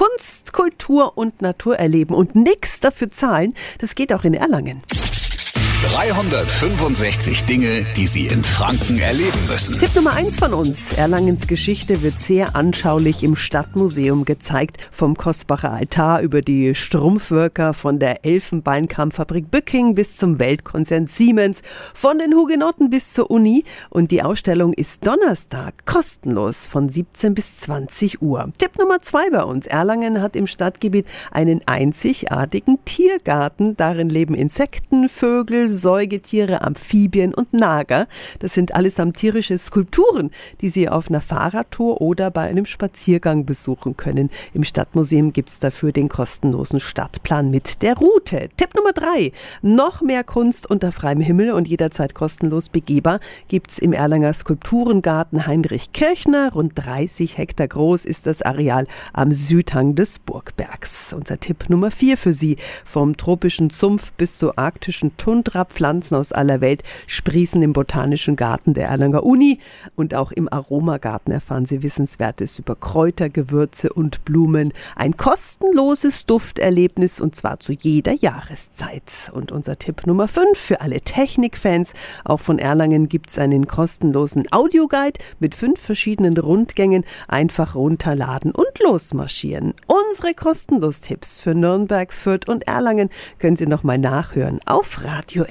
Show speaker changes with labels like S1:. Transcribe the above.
S1: Kunst, Kultur und Natur erleben und nichts dafür zahlen. Das geht auch in Erlangen.
S2: 365 Dinge, die Sie in Franken erleben müssen.
S1: Tipp Nummer eins von uns. Erlangens Geschichte wird sehr anschaulich im Stadtmuseum gezeigt. Vom Kostbacher Altar über die Strumpfwirker, von der Elfenbeinkammfabrik Bücking bis zum Weltkonzern Siemens, von den Hugenotten bis zur Uni. Und die Ausstellung ist Donnerstag kostenlos von 17 bis 20 Uhr. Tipp Nummer zwei bei uns. Erlangen hat im Stadtgebiet einen einzigartigen Tiergarten. Darin leben Insekten, Vögel, Säugetiere, Amphibien und Nager. Das sind allesamt tierische Skulpturen, die Sie auf einer Fahrradtour oder bei einem Spaziergang besuchen können. Im Stadtmuseum gibt es dafür den kostenlosen Stadtplan mit der Route. Tipp Nummer drei. Noch mehr Kunst unter freiem Himmel und jederzeit kostenlos begehbar gibt es im Erlanger Skulpturengarten Heinrich Kirchner. Rund 30 Hektar groß ist das Areal am Südhang des Burgbergs. Unser Tipp Nummer vier für Sie. Vom tropischen Zumpf bis zur arktischen Tundra Pflanzen aus aller Welt sprießen im Botanischen Garten der Erlanger Uni und auch im Aromagarten erfahren Sie Wissenswertes über Kräuter, Gewürze und Blumen. Ein kostenloses Dufterlebnis und zwar zu jeder Jahreszeit. Und unser Tipp Nummer 5 für alle Technikfans. Auch von Erlangen gibt es einen kostenlosen Audioguide mit fünf verschiedenen Rundgängen. Einfach runterladen und losmarschieren. Unsere kostenlos Tipps für Nürnberg, Fürth und Erlangen können Sie nochmal nachhören auf Radio